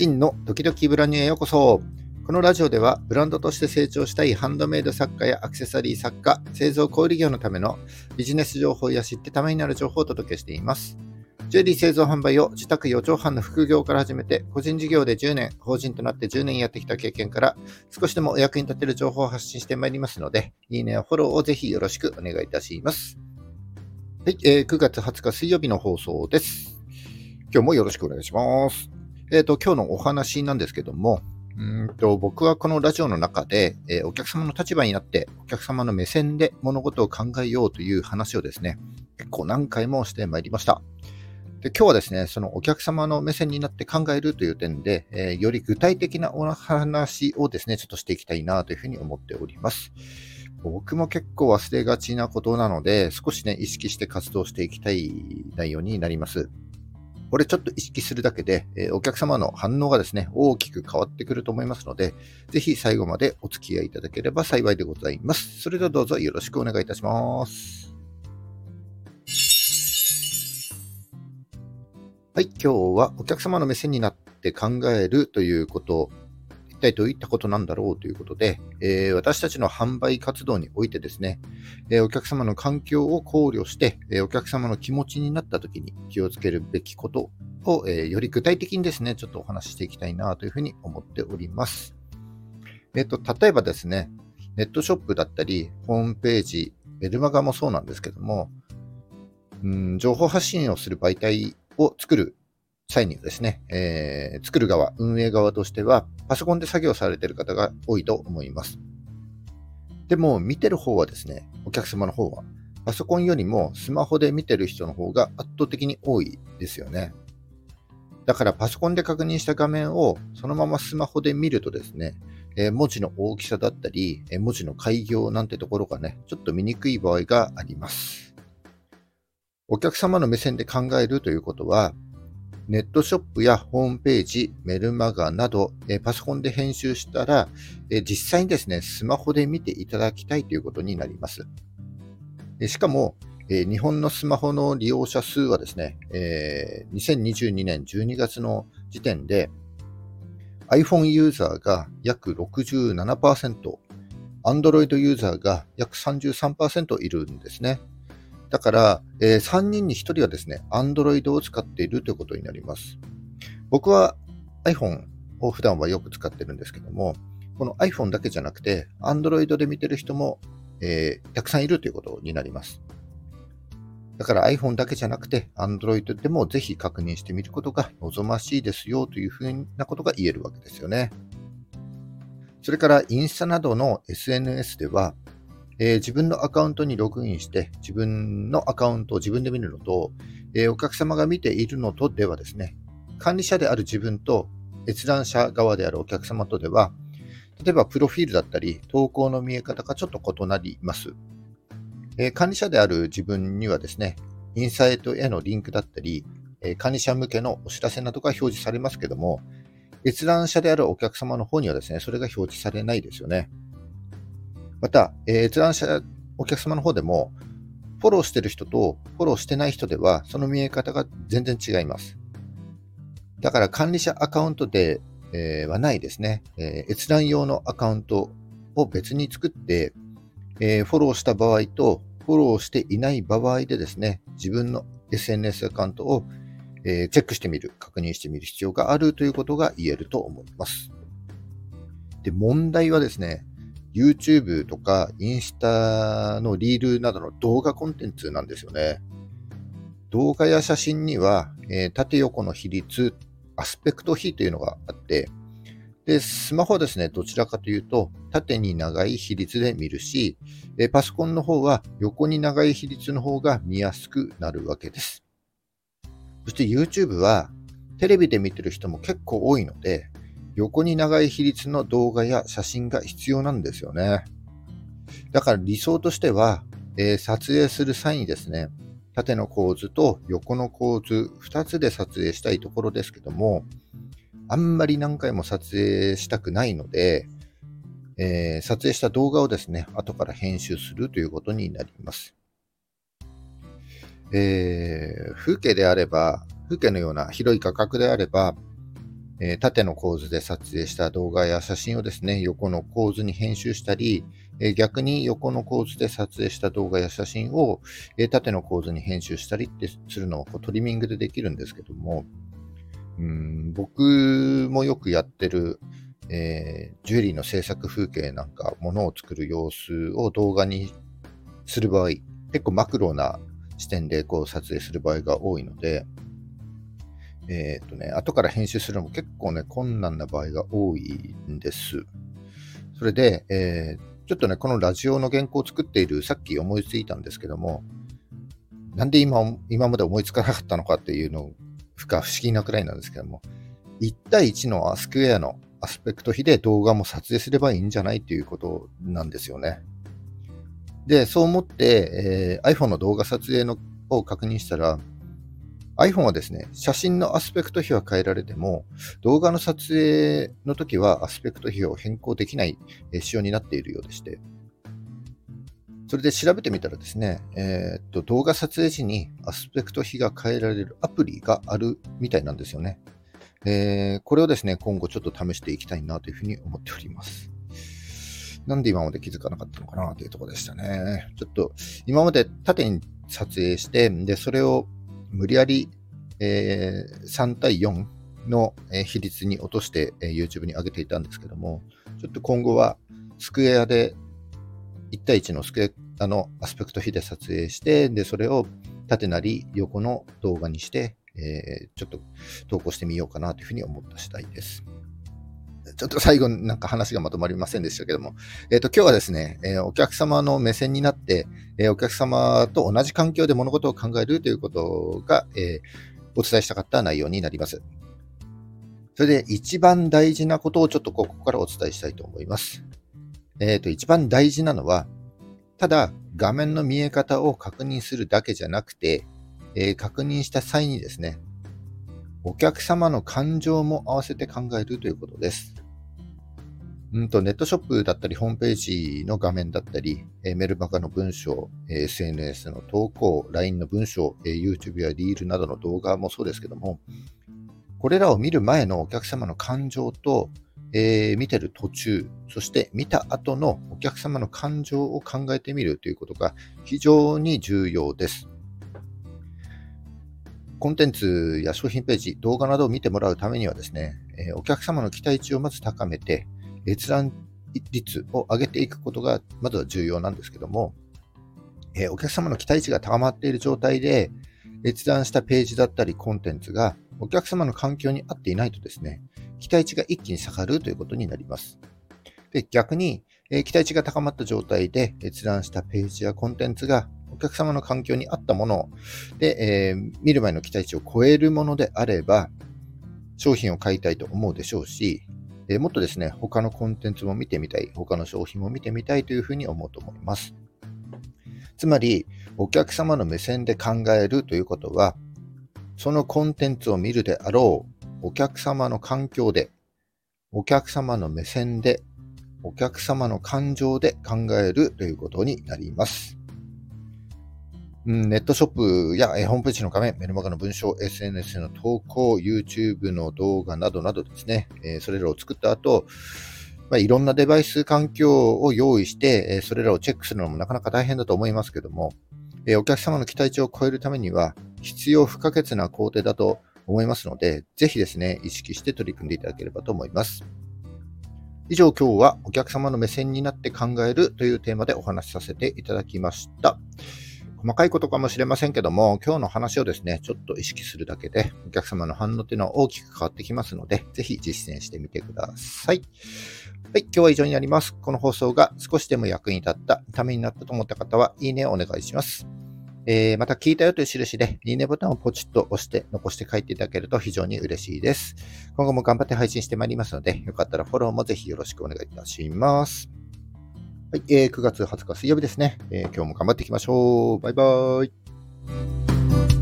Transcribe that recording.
真の時々ブラニュへようこそ。このラジオではブランドとして成長したいハンドメイド作家やアクセサリー作家、製造小売業のためのビジネス情報や知ってためになる情報をお届けしています。ジュエリー製造販売を自宅4畳半の副業から始めて、個人事業で10年、法人となって10年やってきた経験から、少しでもお役に立てる情報を発信してまいりますので、いいねやフォローをぜひよろしくお願いいたします。はい、えー、9月20日水曜日の放送です。今日もよろしくお願いします。えっ、ー、と、今日のお話なんですけども、うんと僕はこのラジオの中で、えー、お客様の立場になって、お客様の目線で物事を考えようという話をですね、結構何回もしてまいりました。で今日はですね、そのお客様の目線になって考えるという点で、えー、より具体的なお話をですね、ちょっとしていきたいなというふうに思っております。僕も結構忘れがちなことなので、少しね、意識して活動していきたい内容になります。これちょっと意識するだけで、え、お客様の反応がですね、大きく変わってくると思いますので、ぜひ最後までお付き合いいただければ幸いでございます。それではどうぞよろしくお願いいたします。はい、今日はお客様の目線になって考えるということ、一体どういったことなんだろうということで、えー、私たちの販売活動においてですね、えー、お客様の環境を考慮して、えー、お客様の気持ちになった時に気をつけるべきことを、えより具体的にですね、ちょっとお話ししていきたいなというふうに思っております。えっ、と、例えばですね、ネットショップだったり、ホームページ、メルマガもそうなんですけども、うん、情報発信をする媒体を作る際にはですね、えー、作る側、運営側としては、パソコンで作業されている方が多いと思います。でも、見てる方はですね、お客様の方は、パソコンよりもスマホで見てる人の方が圧倒的に多いですよね。だからパソコンで確認した画面をそのままスマホで見るとですね、えー、文字の大きさだったり、えー、文字の開業なんてところがね、ちょっと見にくい場合があります。お客様の目線で考えるということは、ネットショップやホームページ、メルマガなど、えパソコンで編集したら、え実際にですね、スマホで見ていただきたいということになります。しかも、え日本のスマホの利用者数はですね、え2022年12月の時点で iPhone ユーザーが約67%、Android ユーザーが約33%いるんですね。だから、えー、3人に1人はですね、Android を使っているということになります。僕は iPhone を普段はよく使ってるんですけども、この iPhone だけじゃなくて、Android で見てる人も、えー、たくさんいるということになります。だから iPhone だけじゃなくて Android でもぜひ確認してみることが望ましいですよというふうなことが言えるわけですよね。それからインスタなどの SNS ではえー、自分のアカウントにログインして、自分のアカウントを自分で見るのと、えー、お客様が見ているのとではですね、管理者である自分と閲覧者側であるお客様とでは、例えばプロフィールだったり、投稿の見え方がちょっと異なります。えー、管理者である自分にはですね、インサイトへのリンクだったり、え管理者向けのお知らせなどが表示されますけども、閲覧者であるお客様の方にはですね、それが表示されないですよね。また、えー、閲覧者、お客様の方でも、フォローしてる人とフォローしてない人では、その見え方が全然違います。だから管理者アカウントで、えー、はないですね、えー、閲覧用のアカウントを別に作って、えー、フォローした場合とフォローしていない場合でですね、自分の SNS アカウントを、えチェックしてみる、確認してみる必要があるということが言えると思います。で、問題はですね、YouTube とかインスタのリールなどの動画コンテンツなんですよね。動画や写真には、えー、縦横の比率、アスペクト比というのがあって、で、スマホはですね、どちらかというと、縦に長い比率で見るし、えパソコンの方は横に長い比率の方が見やすくなるわけです。そして YouTube はテレビで見てる人も結構多いので、横に長い比率の動画や写真が必要なんですよね。だから理想としては、えー、撮影する際にですね、縦の構図と横の構図2つで撮影したいところですけども、あんまり何回も撮影したくないので、えー、撮影した動画をですね、後から編集するということになります。えー、風景であれば、風景のような広い画角であれば、えー、縦の構図で撮影した動画や写真をですね、横の構図に編集したり、えー、逆に横の構図で撮影した動画や写真を、えー、縦の構図に編集したりってするのをこうトリミングでできるんですけども、うん僕もよくやってる、えジュエリーの制作風景なんか、ものを作る様子を動画にする場合、結構マクロな視点でこう撮影する場合が多いので、えっ、とね、後から編集するのも結構ね、困難な場合が多いんです。それで、えー、ちょっとね、このラジオの原稿を作っている、さっき思いついたんですけども、なんで今、今まで思いつかなかったのかっていうのが不思議なくらいなんですけども、1対1のアスクエアのアスペクト比で動画も撮影すればいいんじゃないっていうことなんですよね。で、そう思って、えー、iPhone の動画撮影のを確認したら、iPhone はですね、写真のアスペクト比は変えられても、動画の撮影の時はアスペクト比を変更できない仕様になっているようでして、それで調べてみたらですね、えー、っと動画撮影時にアスペクト比が変えられるアプリがあるみたいなんですよね。えー、これをですね、今後ちょっと試していきたいなというふうに思っております。なんで今まで気づかなかったのかなというところでしたね。ちょっと今まで縦に撮影して、で、それを無理やり、えー、3対4の比率に落として、え、YouTube に上げていたんですけども、ちょっと今後はスクエアで1対1のスクエアのアスペクト比で撮影して、で、それを縦なり横の動画にして、えー、ちょっと投稿してみようかなというふうに思った次第です。ちょっと最後になんか話がまとまりませんでしたけども、えっ、ー、と、今日はですね、えー、お客様の目線になって、えー、お客様と同じ環境で物事を考えるということが、えお伝えしたかった内容になります。それで一番大事なことをちょっとここからお伝えしたいと思います。えっ、と、一番大事なのは、ただ画面の見え方を確認するだけじゃなくて、え確認した際にですね、お客様の感情も合わせて考えるということです。うんとネットショップだったり、ホームページの画面だったり、えメルマガの文章、え SNS の投稿、LINE の文章、え YouTube やリールなどの動画もそうですけども、これらを見る前のお客様の感情と、えー、見てる途中、そして見た後のお客様の感情を考えてみるということが非常に重要です。コンテンツや商品ページ、動画などを見てもらうためにはですね、えお客様の期待値をまず高めて、閲覧率を上げていくことがまずは重要なんですけども、えお客様の期待値が高まっている状態で、閲覧したページだったりコンテンツがお客様の環境に合っていないとですね、期待値が一気に下がるということになります。で逆に、え期待値が高まった状態で閲覧したページやコンテンツがお客様の環境に合ったもので、えー、見る前の期待値を超えるものであれば、商品を買いたいと思うでしょうし、えー、もっとですね、他のコンテンツも見てみたい、他の商品も見てみたいというふうに思うと思います。つまり、お客様の目線で考えるということは、そのコンテンツを見るであろうお客様の環境で、お客様の目線で、お客様の感情で考えるということになります。うんネットショップやえホームページの画面、メルマガの文章、SNS の投稿、YouTube の動画などなどですねえ、それらを作った後、まあ、いろんなデバイス環境を用意して、えそれらをチェックするのもなかなか大変だと思いますけども、えお客様の期待値を超えるためには必要不可欠な工程だと思いますので、ぜひですね、意識して取り組んでいただければと思います。以上、今日はお客様の目線になって考えるというテーマでお話しさせていただきました。細かいことかもしれませんけども、今日の話をですね、ちょっと意識するだけで、お客様の反応っていうのは大きく変わってきますので、ぜひ実践してみてください。はい、今日は以上になります。この放送が少しでも役に立った、ためになったと思った方は、いいねをお願いします。えー、また聞いたよという印で、いいねボタンをポチッと押して残して帰っていただけると非常に嬉しいです。今後も頑張って配信してまいりますので、よかったらフォローもぜひよろしくお願いいたします。はい、えー、9月20日水曜日ですね、えー、今日も頑張っていきましょう。バイバーイ。